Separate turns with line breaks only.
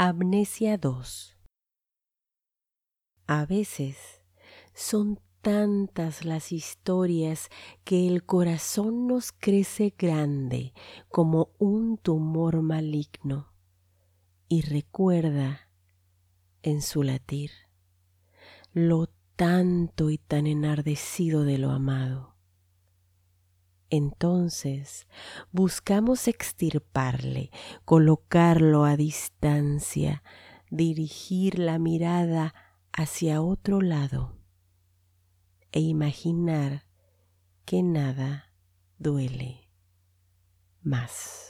Amnesia 2 A veces son tantas las historias que el corazón nos crece grande como un tumor maligno y recuerda en su latir lo tanto y tan enardecido de lo amado. Entonces buscamos extirparle, colocarlo a distancia, dirigir la mirada hacia otro lado e imaginar que nada duele más.